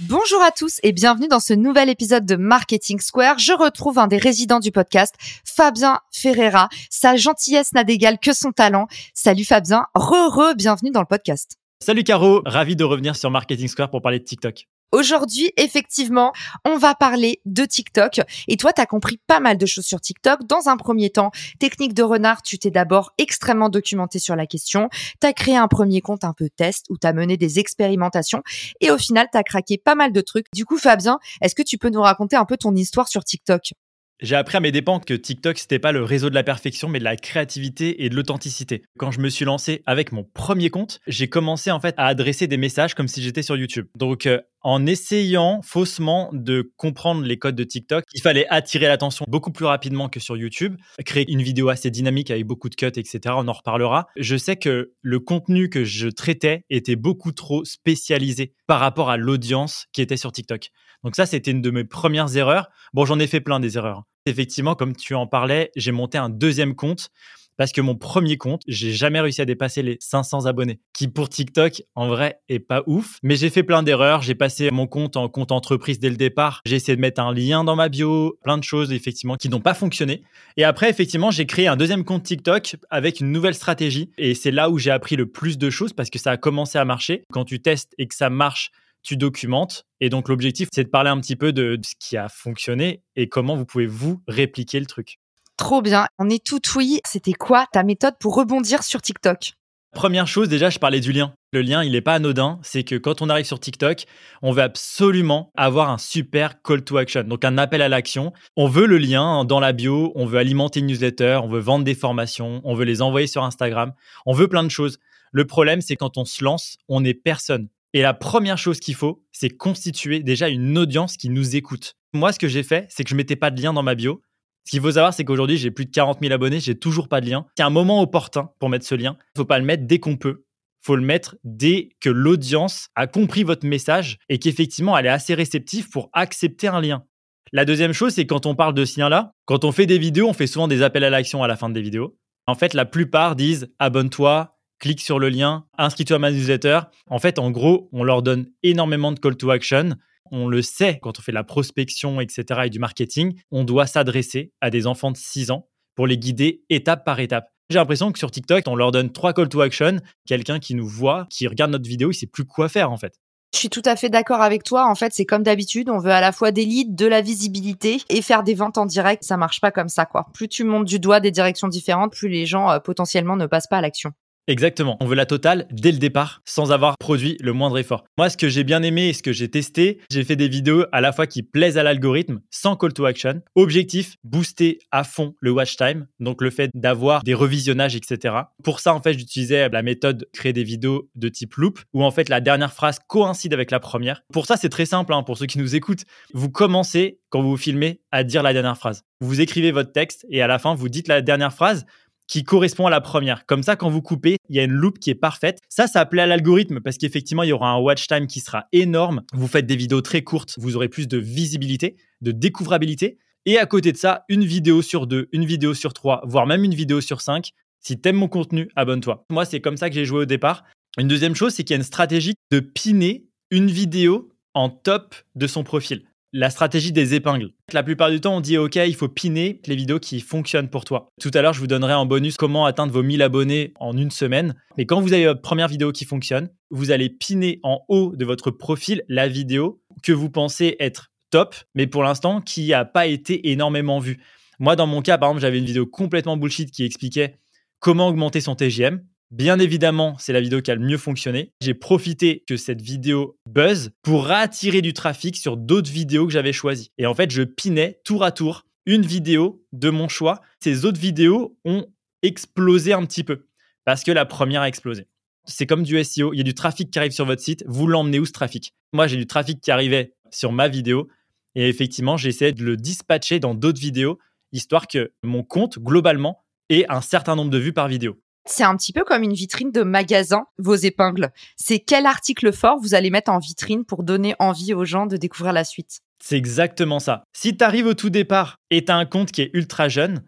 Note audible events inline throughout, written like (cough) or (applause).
Bonjour à tous et bienvenue dans ce nouvel épisode de Marketing Square. Je retrouve un des résidents du podcast, Fabien Ferreira. Sa gentillesse n'a d'égal que son talent. Salut Fabien, re-re, bienvenue dans le podcast. Salut Caro, ravi de revenir sur Marketing Square pour parler de TikTok. Aujourd'hui, effectivement, on va parler de TikTok. Et toi, tu as compris pas mal de choses sur TikTok. Dans un premier temps, technique de renard, tu t'es d'abord extrêmement documenté sur la question. Tu as créé un premier compte un peu test où tu as mené des expérimentations. Et au final, tu as craqué pas mal de trucs. Du coup, Fabien, est-ce que tu peux nous raconter un peu ton histoire sur TikTok? J'ai appris à mes dépens que TikTok, c'était pas le réseau de la perfection, mais de la créativité et de l'authenticité. Quand je me suis lancé avec mon premier compte, j'ai commencé en fait à adresser des messages comme si j'étais sur YouTube. Donc, euh, en essayant faussement de comprendre les codes de TikTok, il fallait attirer l'attention beaucoup plus rapidement que sur YouTube, créer une vidéo assez dynamique avec beaucoup de cuts, etc. On en reparlera. Je sais que le contenu que je traitais était beaucoup trop spécialisé par rapport à l'audience qui était sur TikTok. Donc ça, c'était une de mes premières erreurs. Bon, j'en ai fait plein des erreurs. Effectivement, comme tu en parlais, j'ai monté un deuxième compte parce que mon premier compte, j'ai jamais réussi à dépasser les 500 abonnés, qui pour TikTok, en vrai, est pas ouf. Mais j'ai fait plein d'erreurs. J'ai passé mon compte en compte entreprise dès le départ. J'ai essayé de mettre un lien dans ma bio, plein de choses, effectivement, qui n'ont pas fonctionné. Et après, effectivement, j'ai créé un deuxième compte TikTok avec une nouvelle stratégie. Et c'est là où j'ai appris le plus de choses parce que ça a commencé à marcher. Quand tu testes et que ça marche, tu documentes. Et donc, l'objectif, c'est de parler un petit peu de, ce qui a fonctionné et comment vous pouvez vous répliquer le truc. Trop bien. On est tout oui. C'était quoi ta méthode pour rebondir sur TikTok? Première chose, déjà, je parlais du lien. Le lien, il n'est pas anodin. C'est que quand on arrive sur TikTok, on veut absolument avoir un super call to action, donc un appel à l'action. On veut le lien dans la bio, on veut alimenter une newsletter, on veut vendre des formations, on veut les envoyer sur Instagram, on veut plein de choses. Le problème, c'est quand on se lance, on n'est personne. Et la première chose qu'il faut, c'est constituer déjà une audience qui nous écoute. Moi, ce que j'ai fait, c'est que je mettais pas de lien dans ma bio. Ce qu'il faut savoir, c'est qu'aujourd'hui, j'ai plus de 40 000 abonnés, j'ai toujours pas de lien. C'est un moment opportun pour mettre ce lien. Il faut pas le mettre dès qu'on peut. Il faut le mettre dès que l'audience a compris votre message et qu'effectivement, elle est assez réceptive pour accepter un lien. La deuxième chose, c'est quand on parle de ce lien-là, quand on fait des vidéos, on fait souvent des appels à l'action à la fin des vidéos. En fait, la plupart disent abonne-toi, clique sur le lien, inscris-toi à ma newsletter. En fait, en gros, on leur donne énormément de call to action. On le sait quand on fait la prospection, etc. et du marketing, on doit s'adresser à des enfants de 6 ans pour les guider étape par étape. J'ai l'impression que sur TikTok, on leur donne trois call to action. Quelqu'un qui nous voit, qui regarde notre vidéo, il sait plus quoi faire en fait. Je suis tout à fait d'accord avec toi. En fait, c'est comme d'habitude, on veut à la fois des leads, de la visibilité et faire des ventes en direct. Ça marche pas comme ça, quoi. Plus tu montes du doigt des directions différentes, plus les gens euh, potentiellement ne passent pas à l'action. Exactement. On veut la totale dès le départ sans avoir produit le moindre effort. Moi, ce que j'ai bien aimé et ce que j'ai testé, j'ai fait des vidéos à la fois qui plaisent à l'algorithme sans call to action. Objectif, booster à fond le watch time. Donc, le fait d'avoir des revisionnages, etc. Pour ça, en fait, j'utilisais la méthode créer des vidéos de type loop où en fait la dernière phrase coïncide avec la première. Pour ça, c'est très simple hein, pour ceux qui nous écoutent. Vous commencez quand vous vous filmez à dire la dernière phrase. Vous écrivez votre texte et à la fin, vous dites la dernière phrase qui correspond à la première. Comme ça, quand vous coupez, il y a une loupe qui est parfaite. Ça, ça plaît à l'algorithme parce qu'effectivement, il y aura un watch time qui sera énorme. Vous faites des vidéos très courtes, vous aurez plus de visibilité, de découvrabilité. Et à côté de ça, une vidéo sur deux, une vidéo sur trois, voire même une vidéo sur cinq. Si t'aimes mon contenu, abonne-toi. Moi, c'est comme ça que j'ai joué au départ. Une deuxième chose, c'est qu'il y a une stratégie de piner une vidéo en top de son profil la stratégie des épingles. La plupart du temps, on dit OK, il faut piner les vidéos qui fonctionnent pour toi. Tout à l'heure, je vous donnerai en bonus comment atteindre vos 1000 abonnés en une semaine. Mais quand vous avez votre première vidéo qui fonctionne, vous allez piner en haut de votre profil la vidéo que vous pensez être top, mais pour l'instant qui n'a pas été énormément vue. Moi, dans mon cas, par exemple, j'avais une vidéo complètement bullshit qui expliquait comment augmenter son TGM. Bien évidemment, c'est la vidéo qui a le mieux fonctionné. J'ai profité que cette vidéo buzz pour attirer du trafic sur d'autres vidéos que j'avais choisies. Et en fait, je pinais tour à tour une vidéo de mon choix. Ces autres vidéos ont explosé un petit peu parce que la première a explosé. C'est comme du SEO, il y a du trafic qui arrive sur votre site, vous l'emmenez où ce trafic? Moi, j'ai du trafic qui arrivait sur ma vidéo et effectivement, j'ai essayé de le dispatcher dans d'autres vidéos, histoire que mon compte, globalement, ait un certain nombre de vues par vidéo. C'est un petit peu comme une vitrine de magasin, vos épingles. C'est quel article fort vous allez mettre en vitrine pour donner envie aux gens de découvrir la suite? C'est exactement ça. Si tu arrives au tout départ et tu as un compte qui est ultra jeune,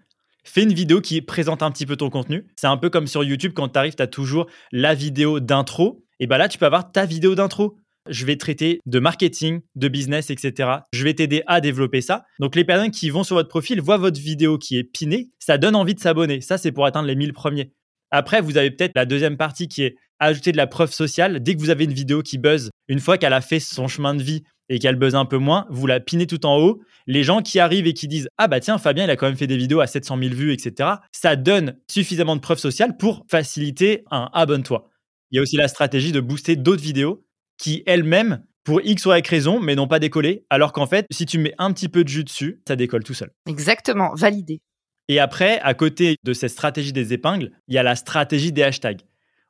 fais une vidéo qui présente un petit peu ton contenu. C'est un peu comme sur YouTube, quand tu arrives, toujours la vidéo d'intro. Et bien là, tu peux avoir ta vidéo d'intro je vais traiter de marketing, de business, etc. Je vais t'aider à développer ça. Donc les personnes qui vont sur votre profil voient votre vidéo qui est pinée, ça donne envie de s'abonner. Ça, c'est pour atteindre les 1000 premiers. Après, vous avez peut-être la deuxième partie qui est ajouter de la preuve sociale. Dès que vous avez une vidéo qui buzz, une fois qu'elle a fait son chemin de vie et qu'elle buzz un peu moins, vous la pinez tout en haut. Les gens qui arrivent et qui disent Ah bah tiens, Fabien, il a quand même fait des vidéos à 700 000 vues, etc. Ça donne suffisamment de preuve sociale pour faciliter un abonne-toi. Il y a aussi la stratégie de booster d'autres vidéos qui elles-mêmes, pour X ou Y raison, mais n'ont pas décollé, alors qu'en fait, si tu mets un petit peu de jus dessus, ça décolle tout seul. Exactement, validé. Et après, à côté de cette stratégie des épingles, il y a la stratégie des hashtags.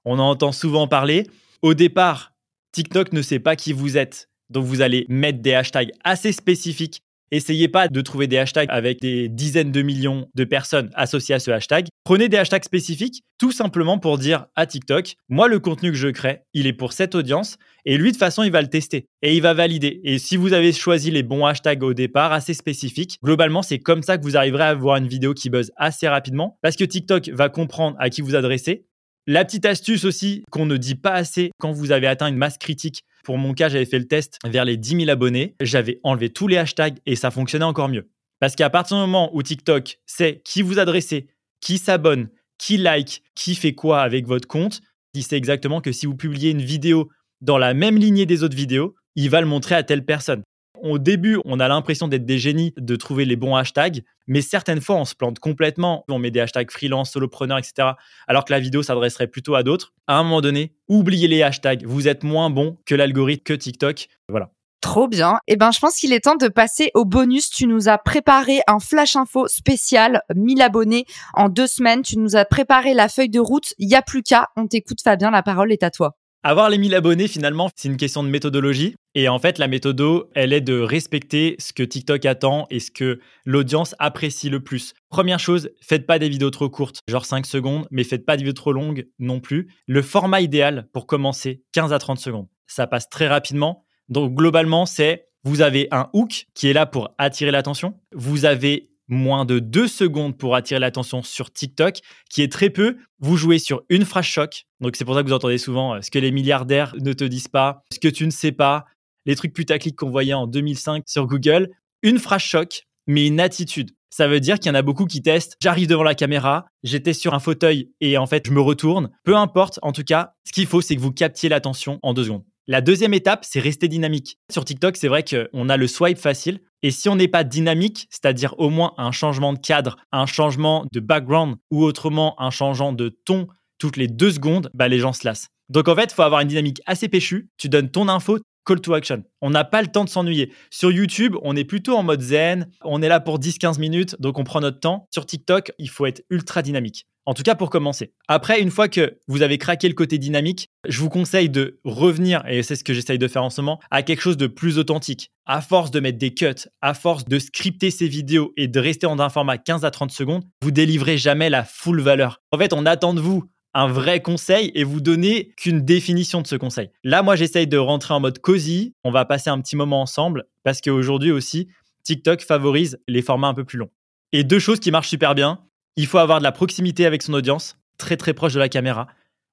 On en entend souvent parler. Au départ, TikTok ne sait pas qui vous êtes. Donc vous allez mettre des hashtags assez spécifiques Essayez pas de trouver des hashtags avec des dizaines de millions de personnes associées à ce hashtag. Prenez des hashtags spécifiques, tout simplement pour dire à TikTok, moi, le contenu que je crée, il est pour cette audience, et lui, de façon, il va le tester et il va valider. Et si vous avez choisi les bons hashtags au départ, assez spécifiques, globalement, c'est comme ça que vous arriverez à avoir une vidéo qui buzz assez rapidement, parce que TikTok va comprendre à qui vous adressez. La petite astuce aussi qu'on ne dit pas assez quand vous avez atteint une masse critique pour mon cas, j'avais fait le test vers les 10 000 abonnés. J'avais enlevé tous les hashtags et ça fonctionnait encore mieux. Parce qu'à partir du moment où TikTok sait qui vous adressez, qui s'abonne, qui like, qui fait quoi avec votre compte, il sait exactement que si vous publiez une vidéo dans la même lignée des autres vidéos, il va le montrer à telle personne. Au début, on a l'impression d'être des génies, de trouver les bons hashtags, mais certaines fois, on se plante complètement. On met des hashtags freelance, solopreneur, etc. Alors que la vidéo s'adresserait plutôt à d'autres. À un moment donné, oubliez les hashtags. Vous êtes moins bon que l'algorithme, que TikTok. Voilà. Trop bien. Eh ben, je pense qu'il est temps de passer au bonus. Tu nous as préparé un flash info spécial, 1000 abonnés en deux semaines. Tu nous as préparé la feuille de route. Il y a plus qu'à. On t'écoute, Fabien. La parole est à toi. Avoir les 1000 abonnés, finalement, c'est une question de méthodologie. Et en fait, la méthode, elle est de respecter ce que TikTok attend et ce que l'audience apprécie le plus. Première chose, faites pas des vidéos trop courtes, genre 5 secondes, mais faites pas des vidéos trop longues non plus. Le format idéal pour commencer, 15 à 30 secondes. Ça passe très rapidement. Donc, globalement, c'est vous avez un hook qui est là pour attirer l'attention. Vous avez moins de deux secondes pour attirer l'attention sur TikTok, qui est très peu. Vous jouez sur une phrase choc. Donc c'est pour ça que vous entendez souvent euh, ce que les milliardaires ne te disent pas, ce que tu ne sais pas, les trucs putaclic qu'on voyait en 2005 sur Google. Une phrase choc, mais une attitude. Ça veut dire qu'il y en a beaucoup qui testent. J'arrive devant la caméra, j'étais sur un fauteuil et en fait je me retourne. Peu importe, en tout cas, ce qu'il faut, c'est que vous captiez l'attention en deux secondes. La deuxième étape, c'est rester dynamique. Sur TikTok, c'est vrai qu'on a le swipe facile. Et si on n'est pas dynamique, c'est-à-dire au moins un changement de cadre, un changement de background ou autrement un changement de ton toutes les deux secondes, bah les gens se lassent. Donc en fait, il faut avoir une dynamique assez péchue. Tu donnes ton info, call to action. On n'a pas le temps de s'ennuyer. Sur YouTube, on est plutôt en mode zen. On est là pour 10-15 minutes, donc on prend notre temps. Sur TikTok, il faut être ultra dynamique. En tout cas, pour commencer. Après, une fois que vous avez craqué le côté dynamique, je vous conseille de revenir, et c'est ce que j'essaye de faire en ce moment, à quelque chose de plus authentique. À force de mettre des cuts, à force de scripter ces vidéos et de rester en un format 15 à 30 secondes, vous délivrez jamais la full valeur. En fait, on attend de vous un vrai conseil et vous donner qu'une définition de ce conseil. Là, moi, j'essaye de rentrer en mode cosy. On va passer un petit moment ensemble parce qu'aujourd'hui aussi, TikTok favorise les formats un peu plus longs. Et deux choses qui marchent super bien, il faut avoir de la proximité avec son audience, très très proche de la caméra.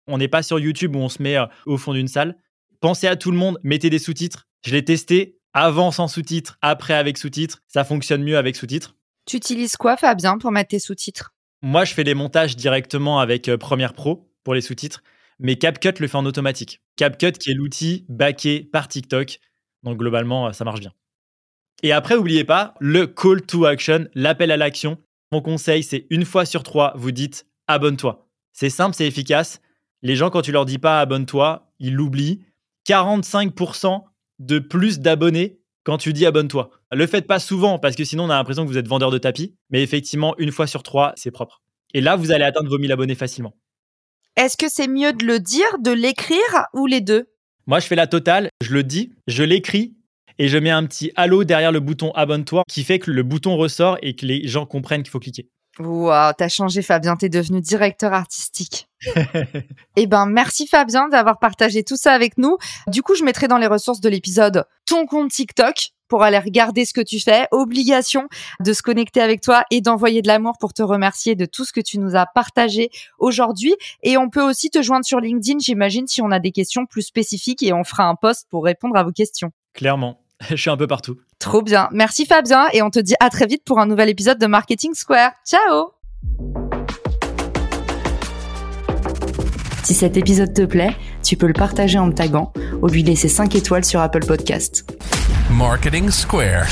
On n'est pas sur YouTube où on se met euh, au fond d'une salle. Pensez à tout le monde, mettez des sous-titres. Je l'ai testé avant sans sous-titres, après avec sous-titres. Ça fonctionne mieux avec sous-titres. Tu utilises quoi, Fabien, pour mettre tes sous-titres? Moi, je fais les montages directement avec euh, Premiere Pro pour les sous-titres, mais CapCut le fait en automatique. CapCut qui est l'outil backé par TikTok. Donc globalement, euh, ça marche bien. Et après, n'oubliez pas le call to action, l'appel à l'action. Mon conseil, c'est une fois sur trois, vous dites abonne-toi. C'est simple, c'est efficace. Les gens, quand tu leur dis pas abonne-toi, ils l'oublient. 45% de plus d'abonnés quand tu dis abonne-toi. Le faites pas souvent parce que sinon on a l'impression que vous êtes vendeur de tapis. Mais effectivement, une fois sur trois, c'est propre. Et là, vous allez atteindre vos 1000 abonnés facilement. Est-ce que c'est mieux de le dire, de l'écrire ou les deux? Moi, je fais la totale. Je le dis, je l'écris et je mets un petit halo derrière le bouton abonne-toi qui fait que le bouton ressort et que les gens comprennent qu'il faut cliquer. Waouh, t'as changé Fabien, t'es devenu directeur artistique. (laughs) eh ben, merci Fabien d'avoir partagé tout ça avec nous. Du coup, je mettrai dans les ressources de l'épisode ton compte TikTok pour aller regarder ce que tu fais. Obligation de se connecter avec toi et d'envoyer de l'amour pour te remercier de tout ce que tu nous as partagé aujourd'hui. Et on peut aussi te joindre sur LinkedIn, j'imagine, si on a des questions plus spécifiques et on fera un post pour répondre à vos questions. Clairement. (laughs) Je suis un peu partout. Trop bien. Merci Fabien et on te dit à très vite pour un nouvel épisode de Marketing Square. Ciao Si cet épisode te plaît, tu peux le partager en me taguant ou lui laisser 5 étoiles sur Apple Podcast. Marketing Square.